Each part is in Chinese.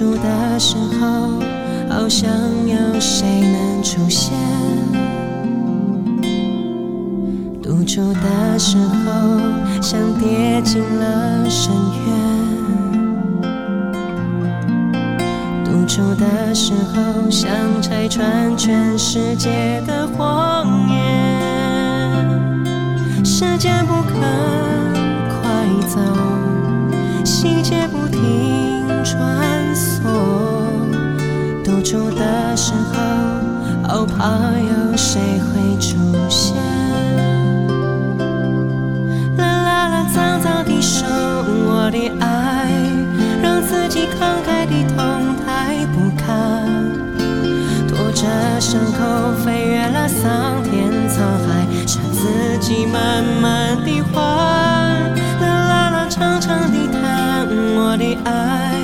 出的时候好像有谁能出现？独处的时候像跌进了深渊。独处的时候像拆穿全世界的谎言。时间不肯快走细节不停转出的时候，好怕有谁会出现。啦啦啦，脏脏的手，我的爱，让自己慷慨的痛太不堪。拖着伤口飞越了桑田沧海，是自己慢慢的还。啦啦啦，长长的叹，我的爱，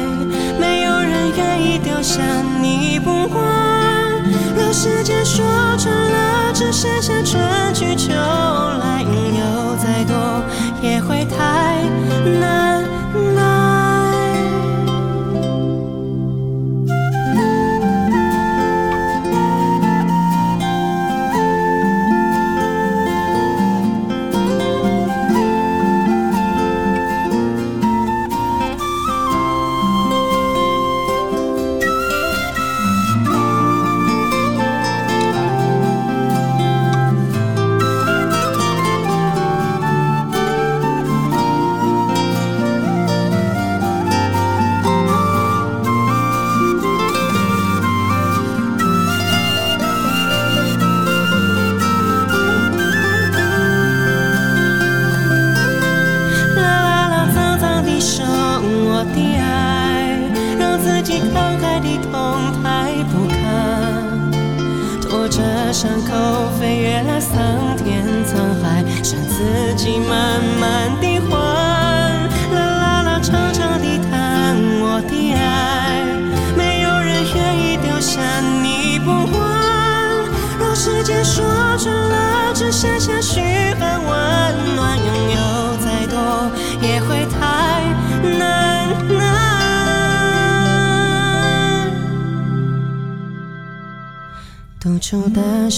没有人愿意丢下。时间说穿了只剩下沉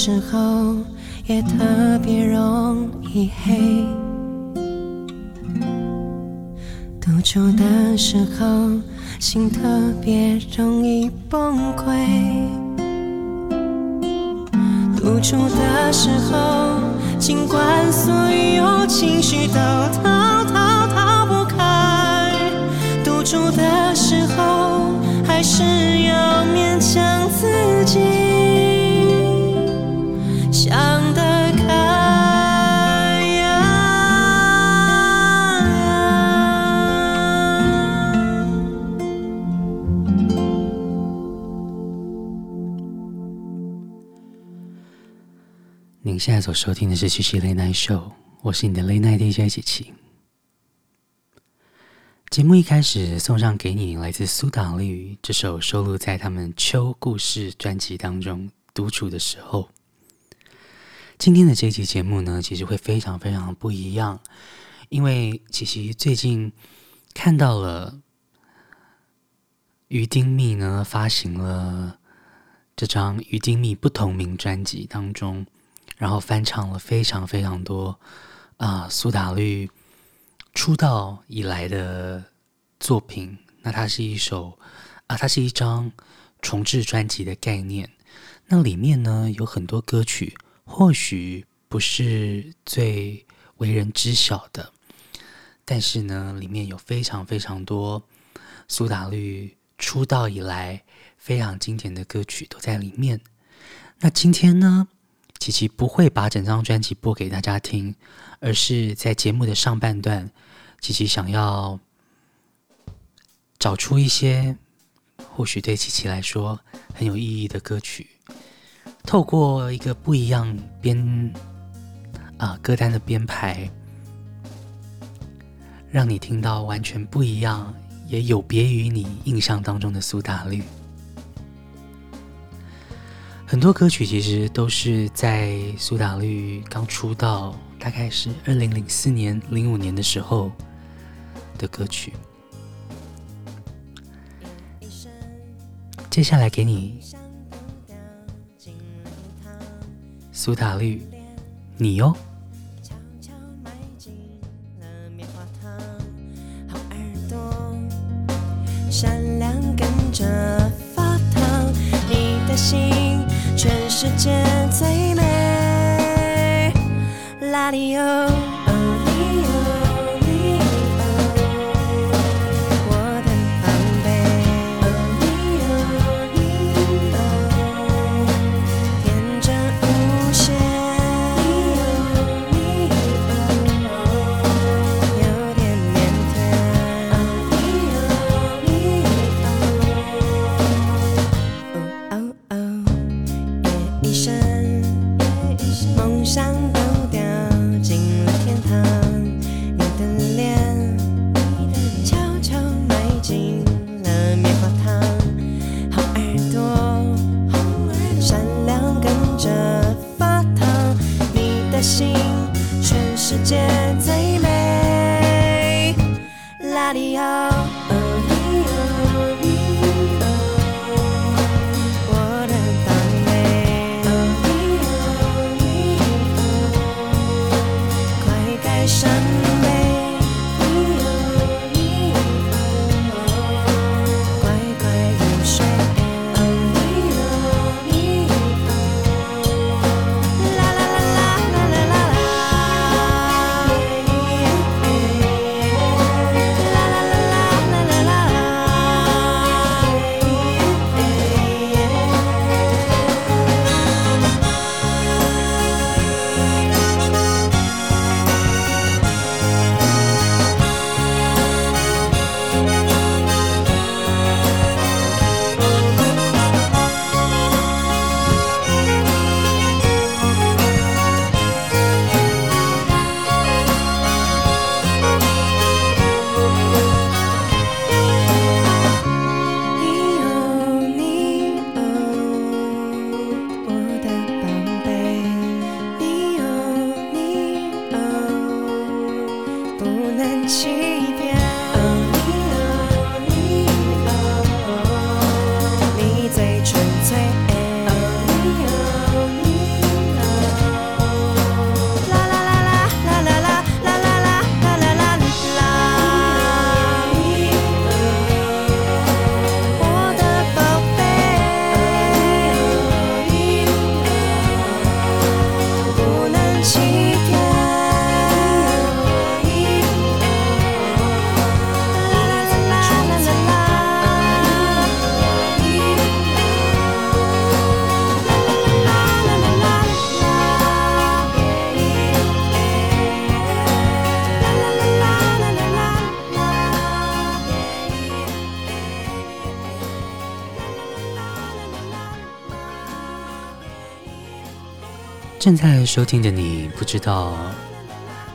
时候也特别容易黑，独处的时候心特别容易崩溃，独处的时候尽管所有情绪都逃逃逃不开，独处的时候还是要勉强自己。现在所收听的是七七 Late Night Show，我是你的 Late Night DJ 七七。节目一开始送上给你来自苏打绿这首收录在他们《秋故事》专辑当中独处的时候。今天的这期节目呢，其实会非常非常不一样，因为其实最近看到了于丁糸呢发行了这张于丁糸不同名专辑当中，然后翻唱了非常非常多啊苏打绿出道以来的作品。那它是一首啊，它是一张重制专辑的概念。那里面呢，有很多歌曲，或许不是最为人知晓的，但是呢，里面有非常非常多苏打绿出道以来非常经典的歌曲都在里面。那今天呢，琪琪不会把整张专辑播给大家听，而是在节目的上半段，琪琪想要找出一些或许对琪琪来说很有意义的歌曲。透过一个不一样编啊歌单的编排，让你听到完全不一样，也有别于你印象当中的苏打绿。很多歌曲其实都是在苏打绿刚出道，大概是二零零四年、零五年的时候的歌曲。接下来给你。苏打绿，你哟。悄悄埋进了棉花糖，好耳朵，善良跟着发烫，你的心全世界最美。正在收听的你，不知道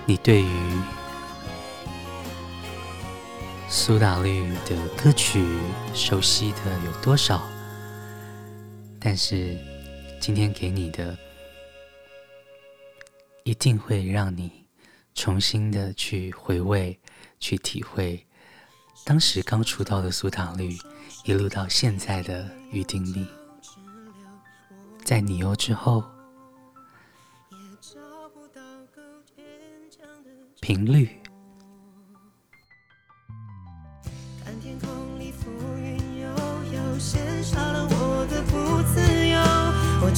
你对于苏打绿的歌曲熟悉的有多少？但是今天给你的，一定会让你重新的去回味、去体会当时刚出道的苏打绿，一路到现在的预定力，在你哟之后。频率。看天空里浮云悠悠羡煞了我的不自由。我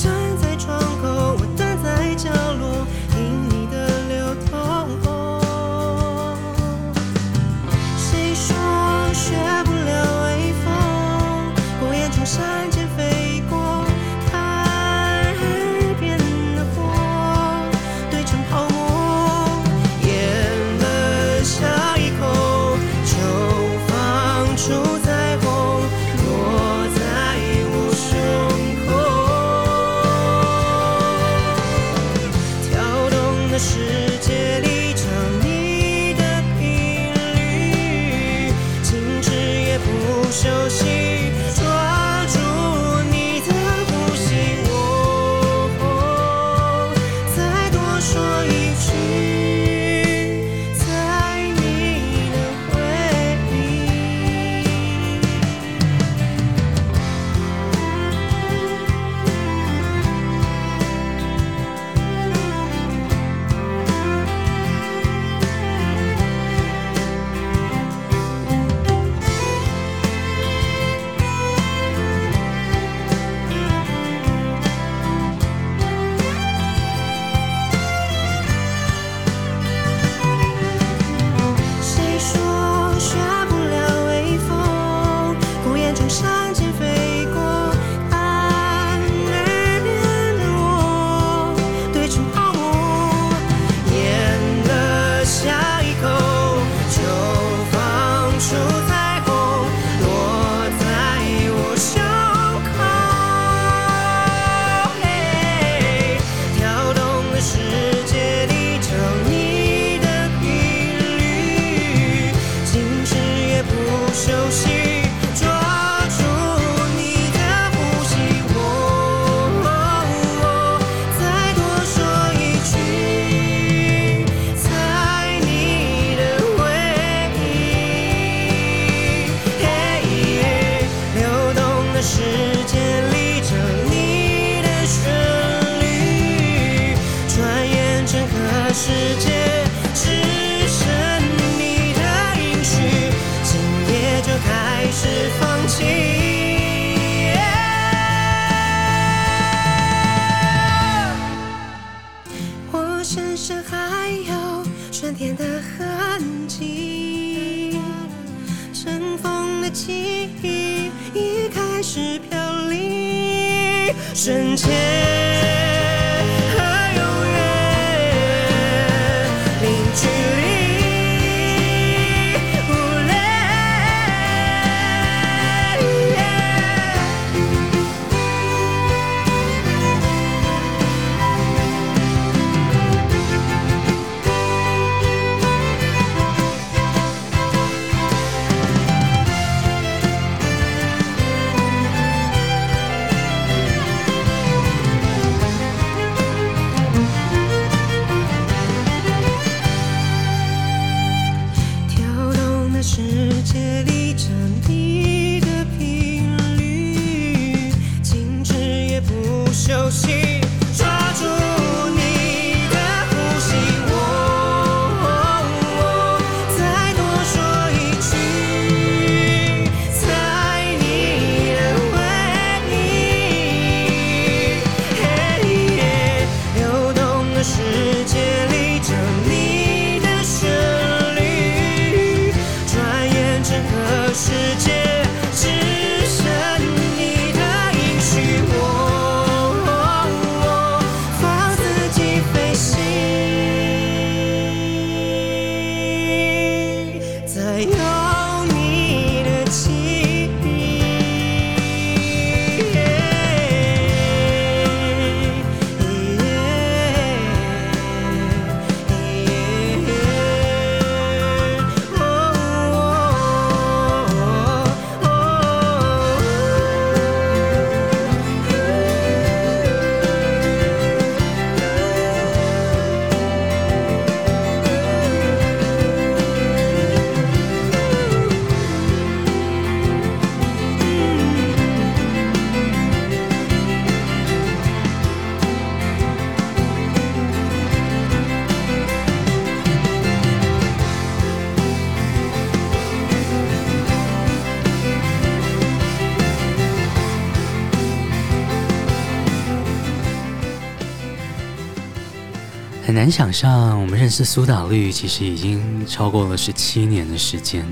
难想象，我们认识苏打绿其实已经超过了十七年的时间。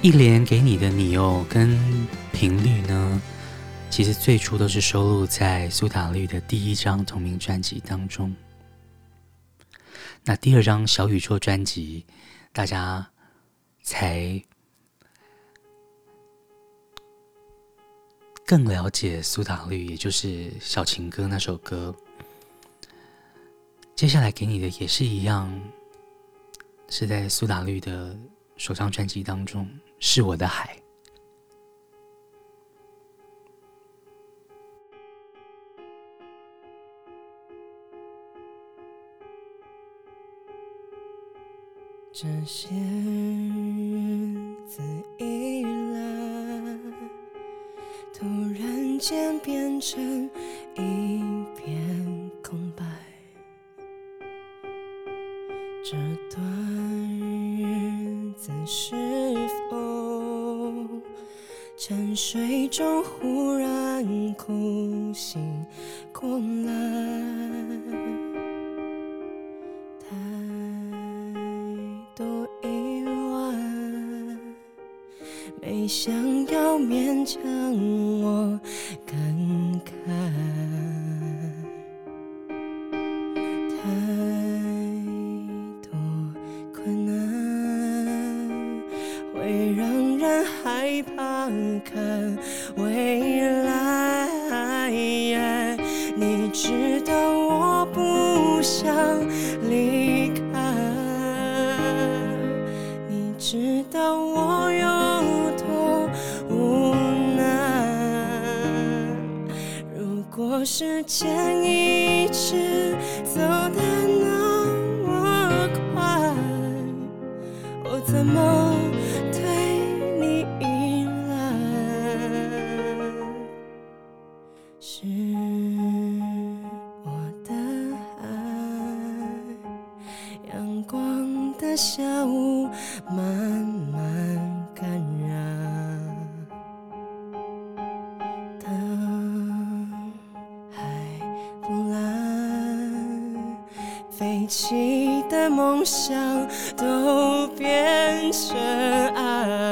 一连给你的你哦，跟频率呢，其实最初都是收录在苏打绿的第一张同名专辑当中。那第二张小宇宙专辑，大家才更了解苏打绿，也就是《小情歌》那首歌。接下来给你的也是一样，是在苏打绿的首张专辑当中，《是我的海》。这些日子一，突然间变成一片空白。这段日子是否沉睡中忽然哭醒过来？想要勉强我时间一直走得那么快，我怎么飞起的梦想都变成爱。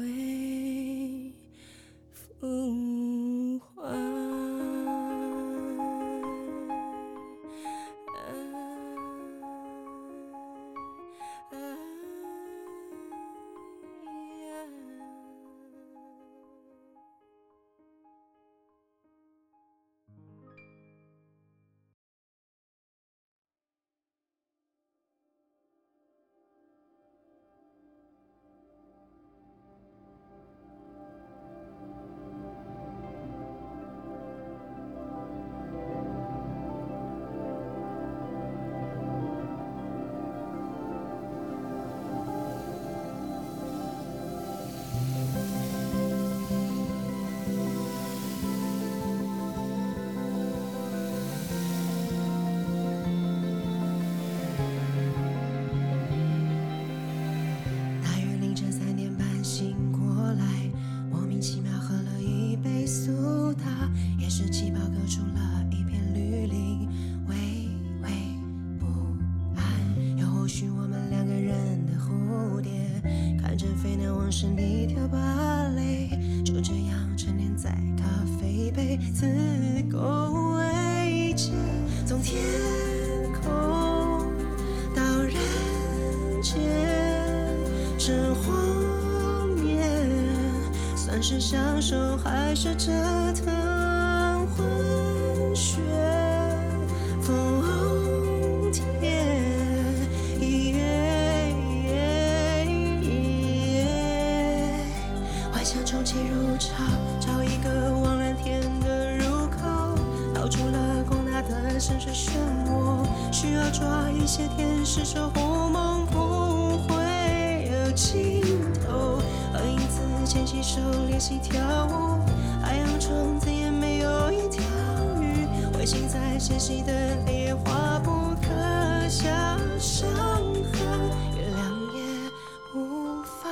是享受还是折腾？昏血疯天，幻想重启如潮，找一个望蓝天的入口，逃出了广大的深水漩涡，需要抓一些天使守护练习跳舞。海洋中再也没有一条鱼。彗星在纤细的黑夜划不可下伤痕。月亮也无法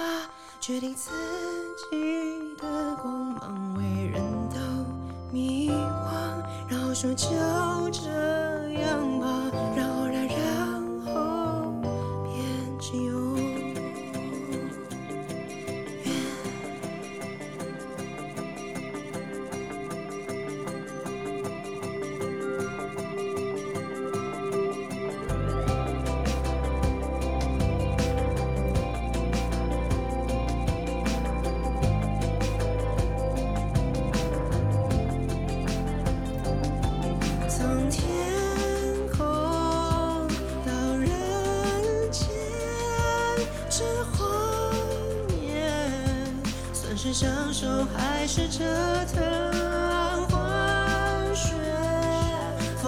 决定自己的光芒，为人都迷惘。然后说就是折腾混血疯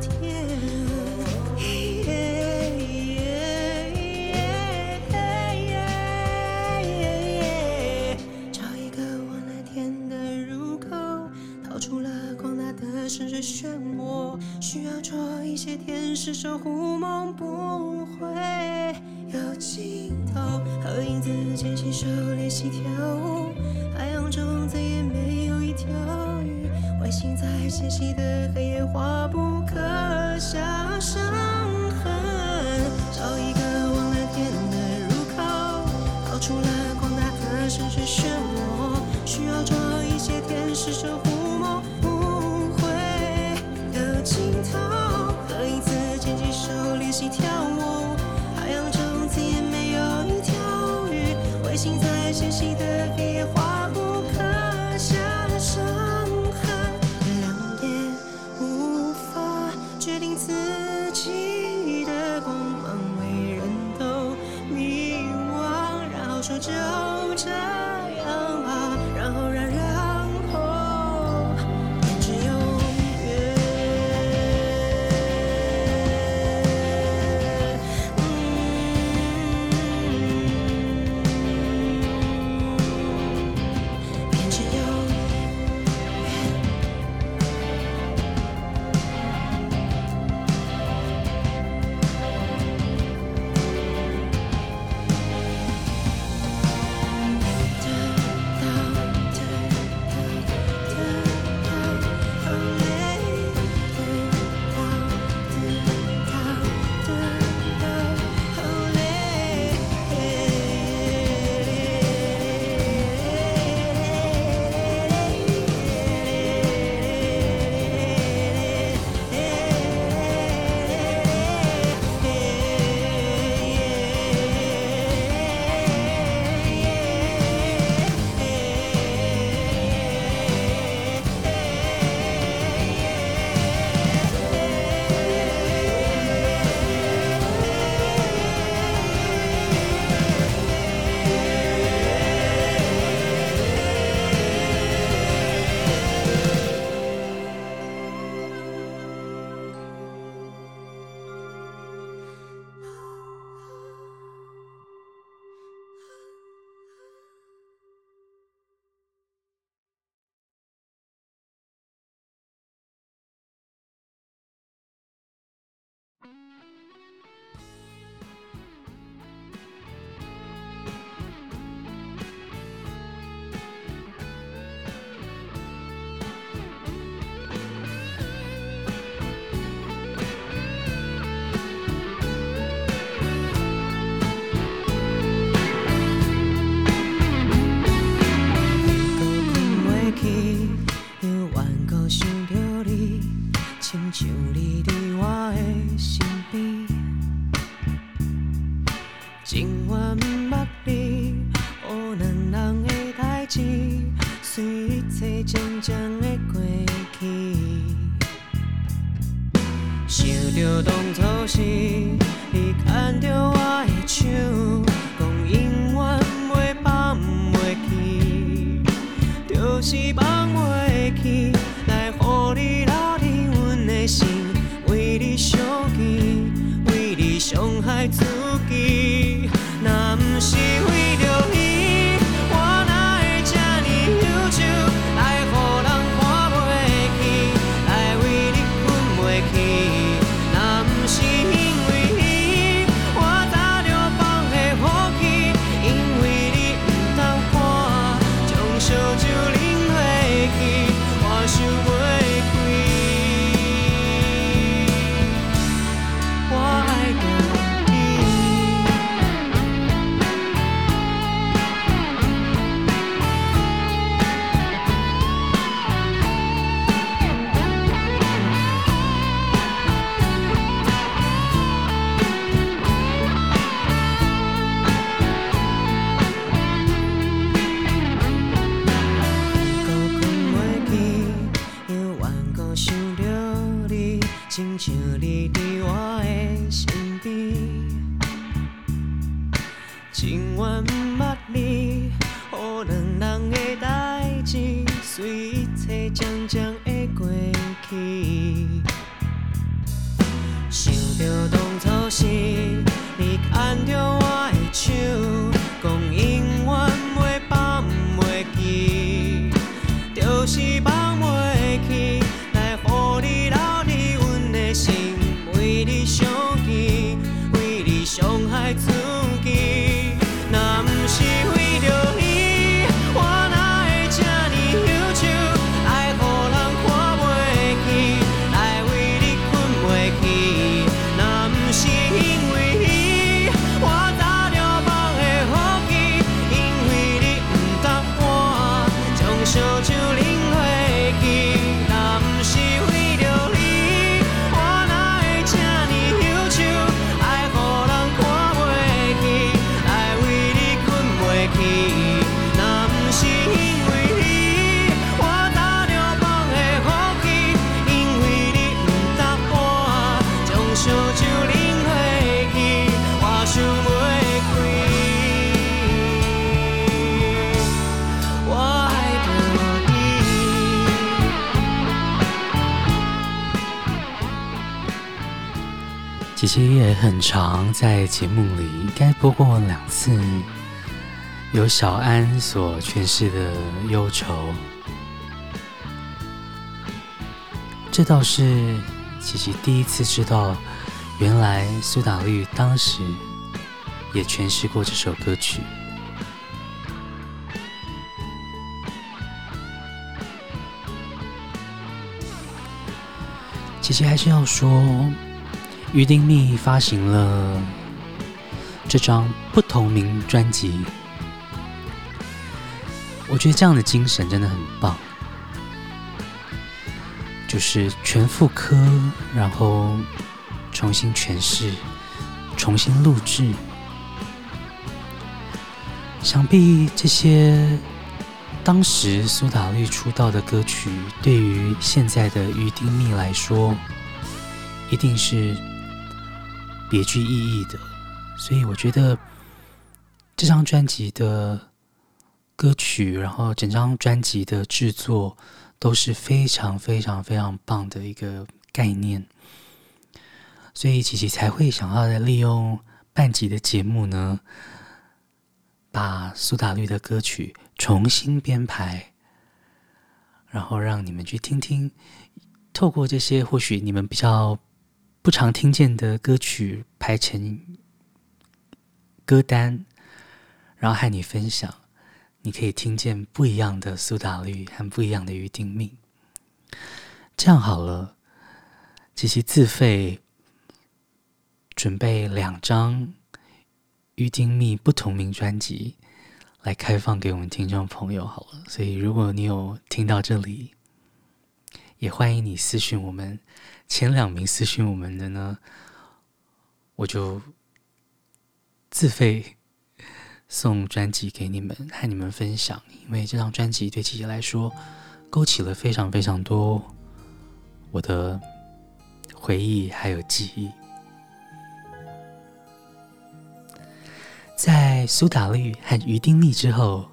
癫。找一个往那天的入口，逃出了广大的城市漩涡，需要做一些天使守护。的黑夜划不可下伤痕。找一个望蓝天的入口，逃出了广大的深水漩涡，需要抓一些天使守护梦无悔的尽头。和影子牵起手练习。跳舞，海洋中再也没有一条鱼。彗星在纤细的黑夜就其实也很常在节目里应该播过两次，由小安所诠释的忧愁。这倒是琪琪第一次知道，原来苏打绿当时也诠释过这首歌曲。琪琪还是要说。于丁糸发行了这张不同名专辑，我觉得这样的精神真的很棒，就是全复刻，然后重新诠释、重新录制。想必这些当时苏打绿出道的歌曲，对于现在的于丁糸来说，一定是。别具意义的，所以我觉得这张专辑的歌曲，然后整张专辑的制作都是非常非常非常棒的一个概念，所以琪琪才会想要再利用半集的节目呢，把苏打绿的歌曲重新编排，然后让你们去听听，透过这些或许你们比较。不常听见的歌曲排成歌单，然后和你分享，你可以听见不一样的苏打绿和不一样的鱼丁糸。这样好了，琪琪自费准备两张鱼丁糸不同名专辑来开放给我们听众朋友好了。所以如果你有听到这里，也欢迎你私讯我们。前两名私讯我们的呢，我就自费送专辑给你们，和你们分享。因为这张专辑对琪琪来说，勾起了非常非常多我的回忆还有记忆。在苏打绿和于丁力之后，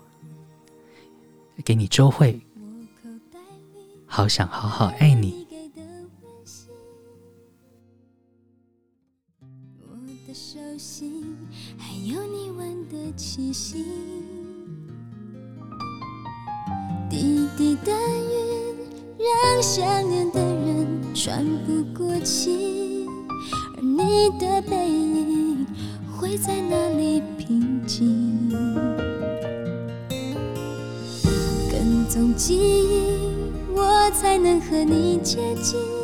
给你周蕙，好想好好爱你。气息，滴滴的雨让想念的人喘不过气，而你的背影会在哪里平静？跟踪记忆，我才能和你接近。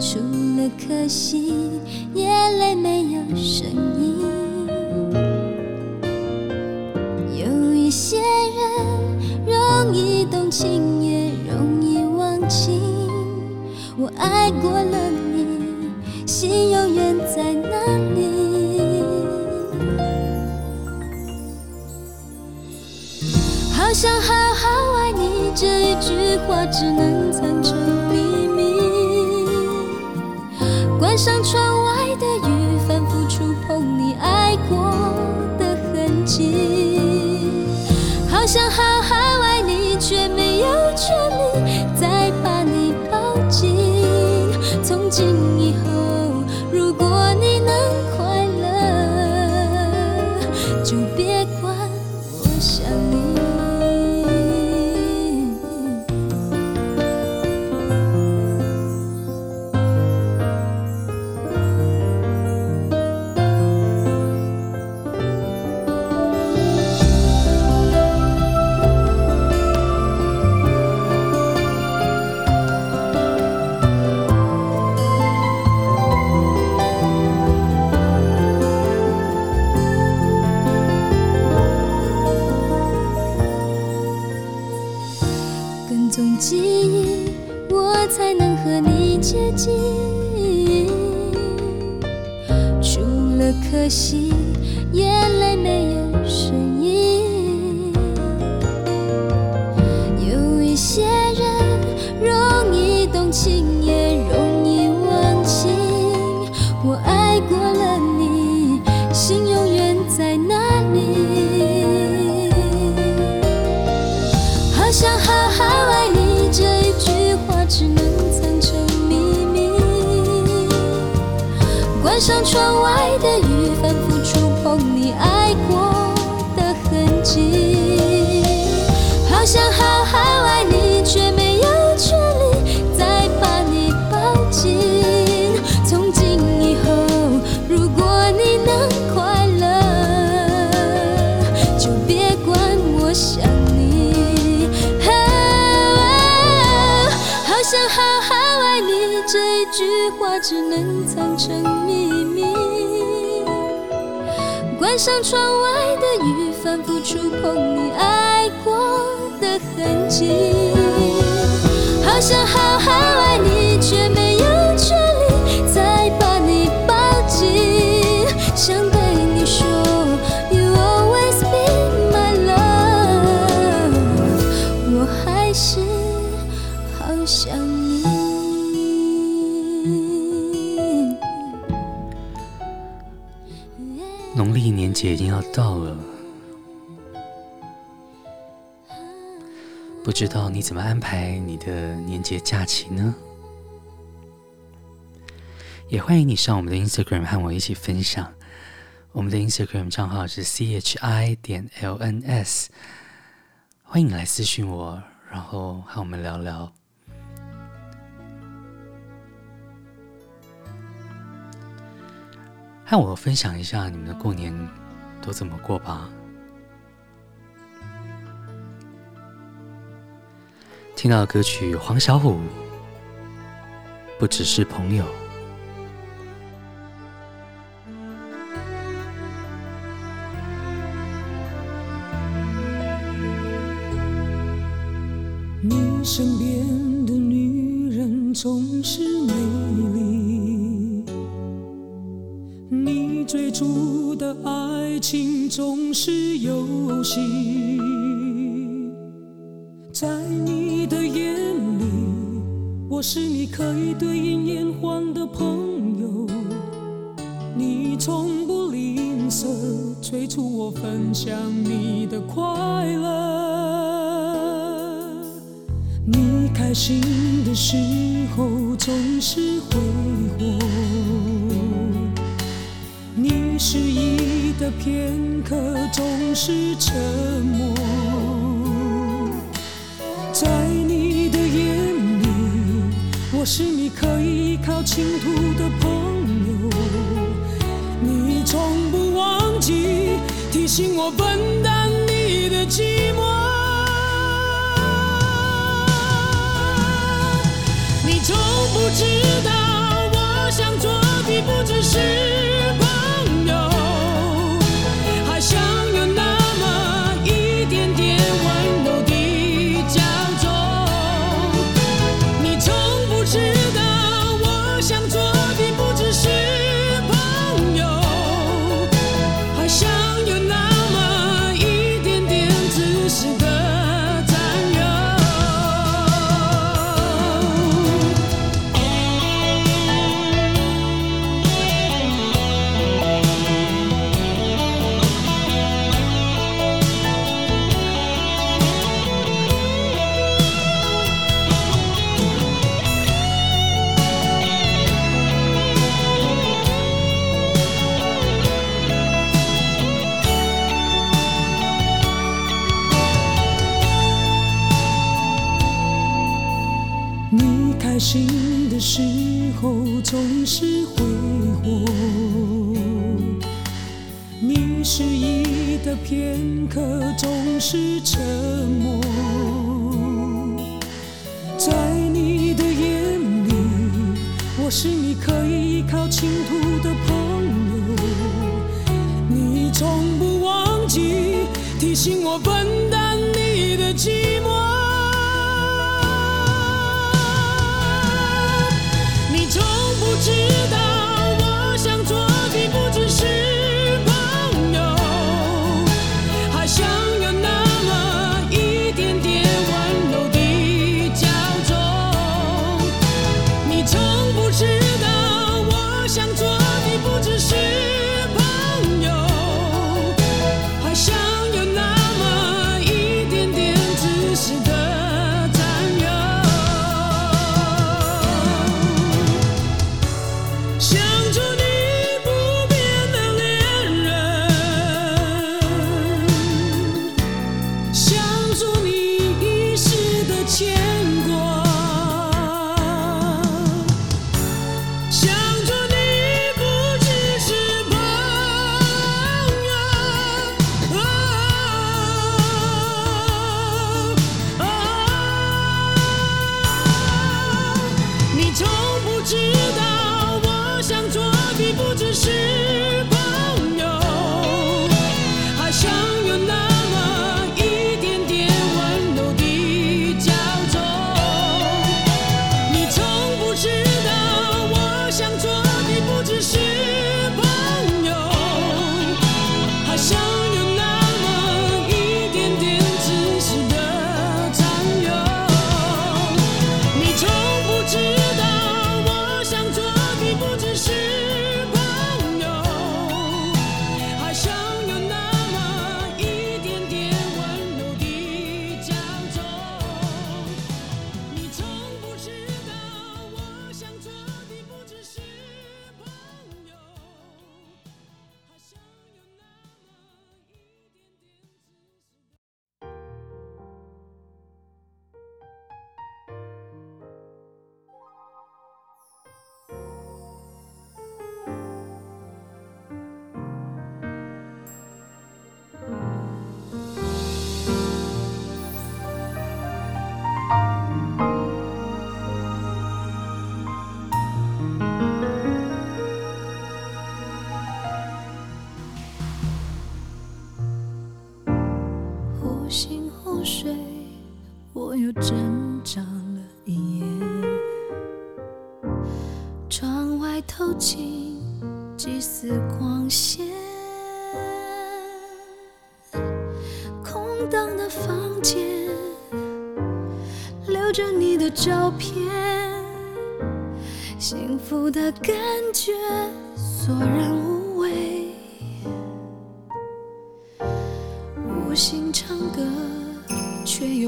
除了可惜，眼泪没有声音。有一些人容易动情，也容易忘情。我爱过了你，心永远在哪里？好想好好爱你，这一句话只能窗外的雨，反复触碰你爱过的痕迹。到了，不知道你怎么安排你的年节假期呢？也欢迎你上我们的 Instagram 和我一起分享。我们的 Instagram 账号是 chi 点 lns，欢迎你来私信我，然后和我们聊聊。和我分享一下你们的过年都怎么过吧。听到的歌曲黄小琥，不只是朋友。你身边的女人总是美丽，你追逐的爱情总是游戏。在你的眼里，我是你可以对饮言欢的朋友。你从不吝啬催促我分享你的快乐。你开心的时候总是挥霍，你失意的片刻总是沉默。在你的眼里，我是你可以依靠倾吐的朋友。你从不忘记提醒我分担你的寂寞。你从不知道，我想做的不只是。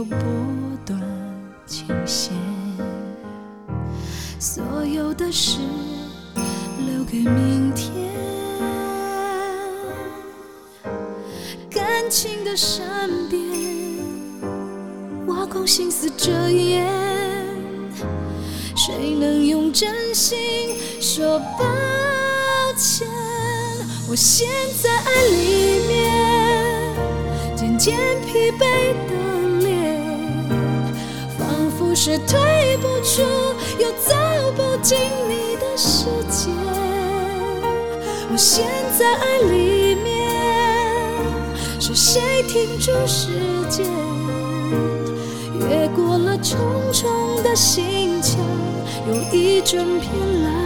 却又拨断琴弦。所有的事留给明天，感情的善变。挖空心思遮掩，谁能用真心说抱歉？我陷在爱里面，渐渐疲惫的，是退不出又走不进你的世界。我陷在爱里面，是谁停住时间？越过了重重的心墙，有一整片蓝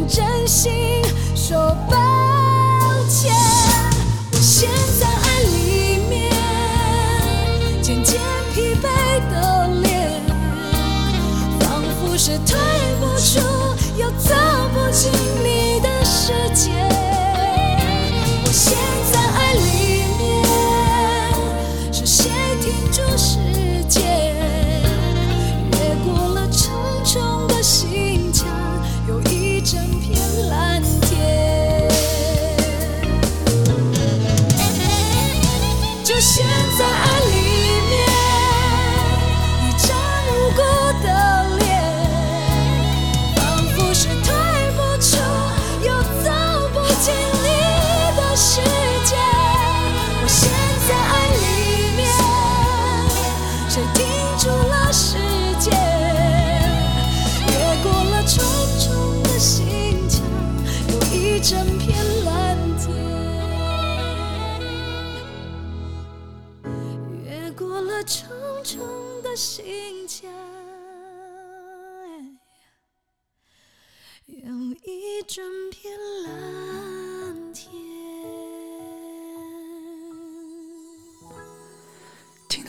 用真心说抱歉。我陷在爱里面，渐渐疲惫的脸，仿佛是退不出又走不进你的世界。我陷。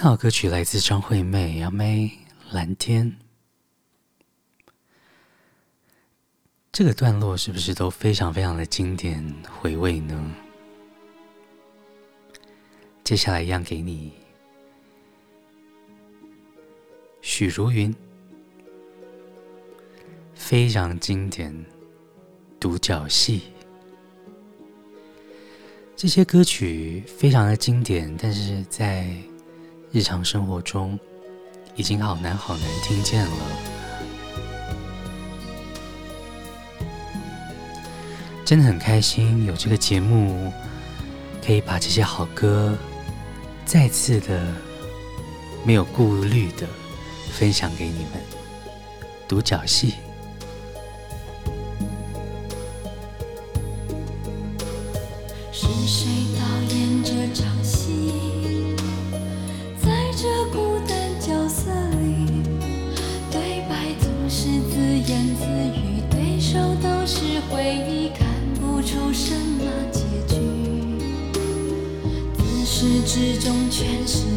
这首歌曲来自张惠妹，阿妹《蓝天》。这个段落是不是都非常非常的经典回味呢？接下来一样给你，许茹芸，非常经典《独角戏》。这些歌曲非常的经典，但是在日常生活中已经好难好难听见了。真的很开心有这个节目可以把这些好歌再次的没有顾虑的分享给你们独角戏。是谁中全是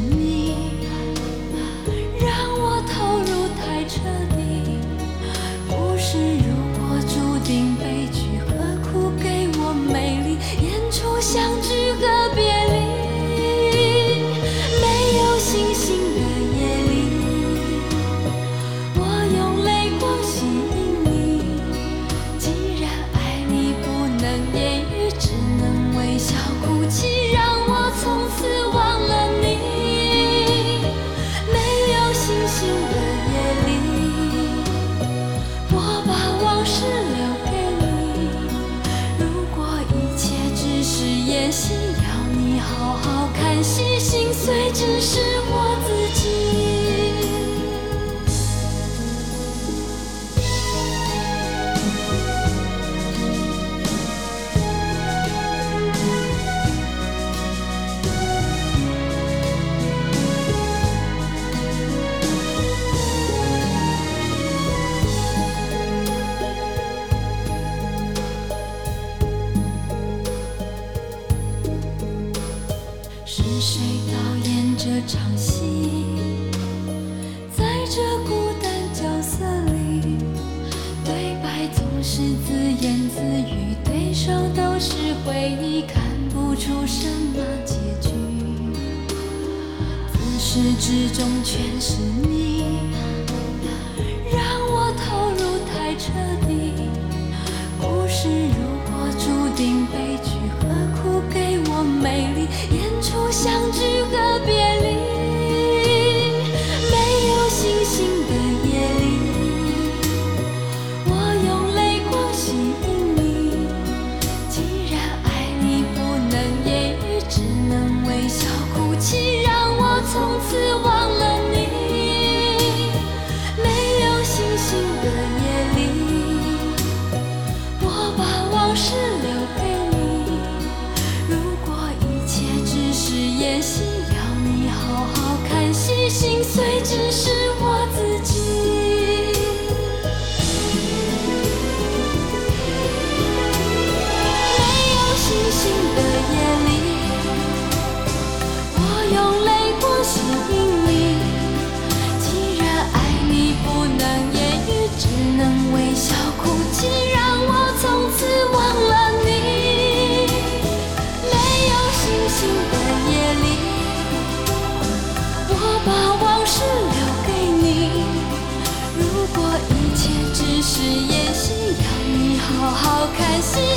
是演戏要你好好看戏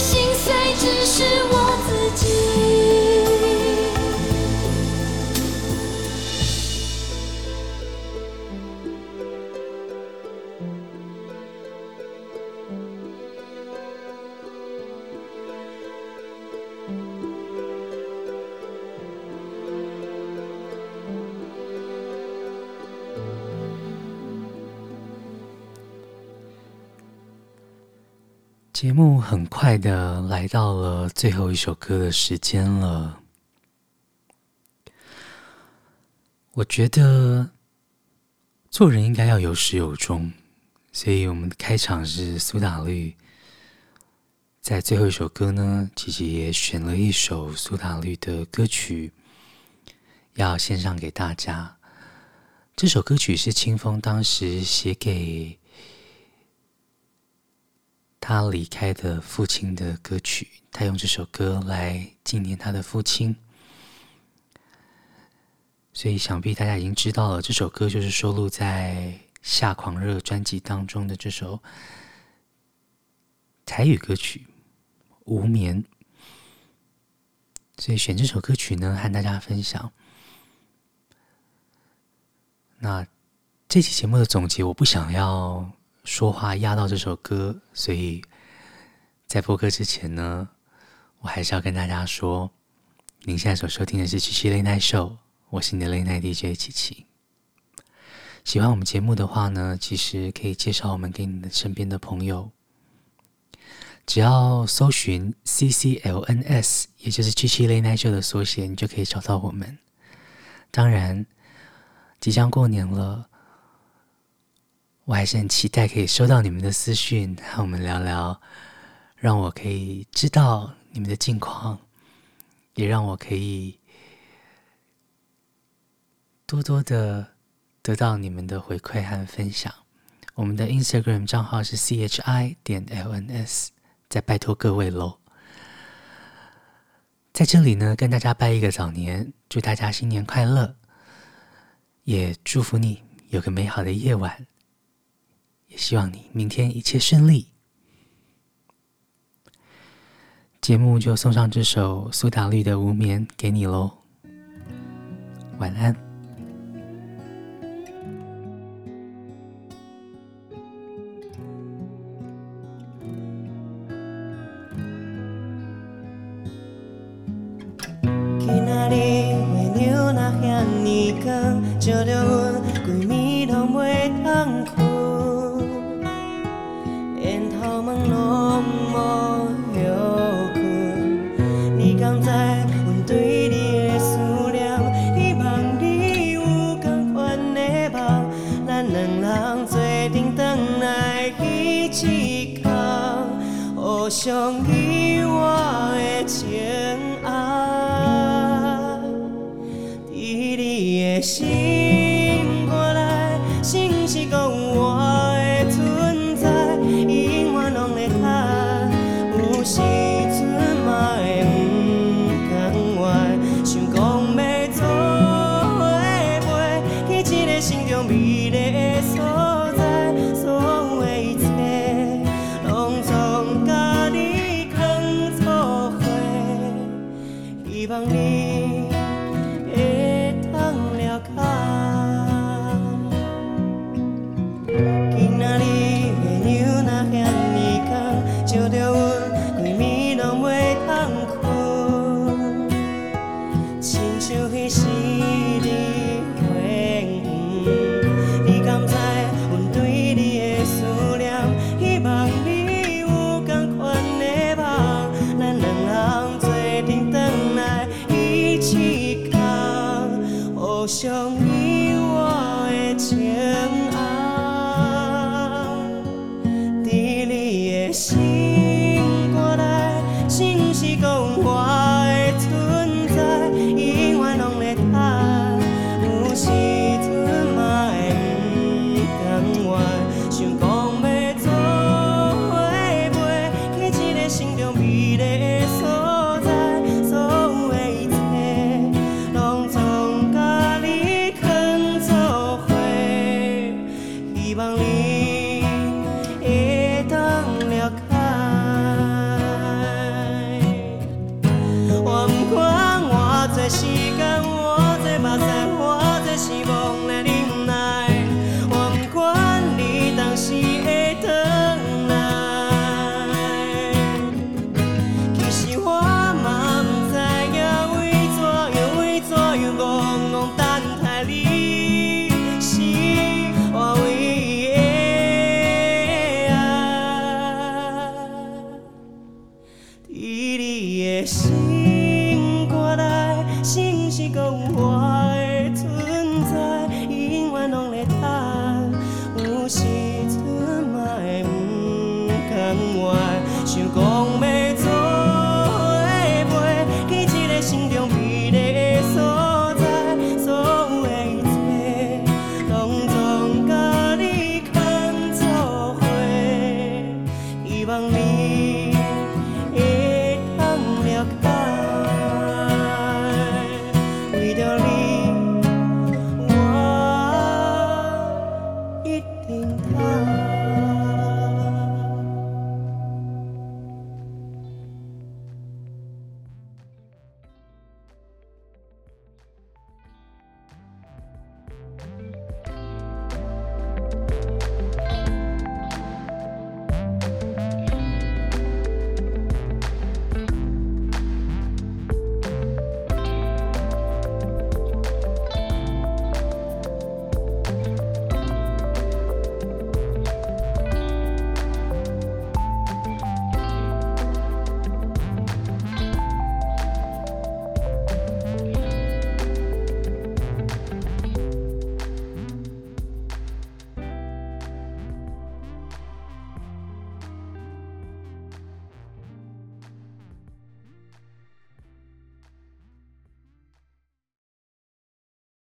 节目很快的来到了最后一首歌的时间了。我觉得做人应该要有始有终，所以我们的开场是苏打绿。在最后一首歌呢，琪琪也选了一首苏打绿的歌曲，要献上给大家。这首歌曲是清风当时写给。他离开的父亲的歌曲，他用这首歌来纪念他的父亲，所以想必大家已经知道了，这首歌就是收录在《夏狂热》专辑当中的这首台语歌曲《无眠》。所以选这首歌曲呢，和大家分享。那这期节目的总结，我不想要。说话压到这首歌，所以在播歌之前呢，我还是要跟大家说，您现在所收听的是七七 Late Night Show，我是你的 Late Night DJ 七七。喜欢我们节目的话呢，其实可以介绍我们给你的身边的朋友，只要搜寻 CCLNS，也就是七七 Late Night Show 的缩写，你就可以找到我们。当然，即将过年了。我还是很期待可以收到你们的私讯，和我们聊聊，让我可以知道你们的近况，也让我可以多多的得到你们的回馈和分享。我们的 Instagram 账号是 chi 点 lns，再拜托各位喽。在这里呢，跟大家拜一个早年，祝大家新年快乐，也祝福你有个美好的夜晚。希望你明天一切顺利。节目就送上这首苏打绿的《无眠》给你喽，晚安。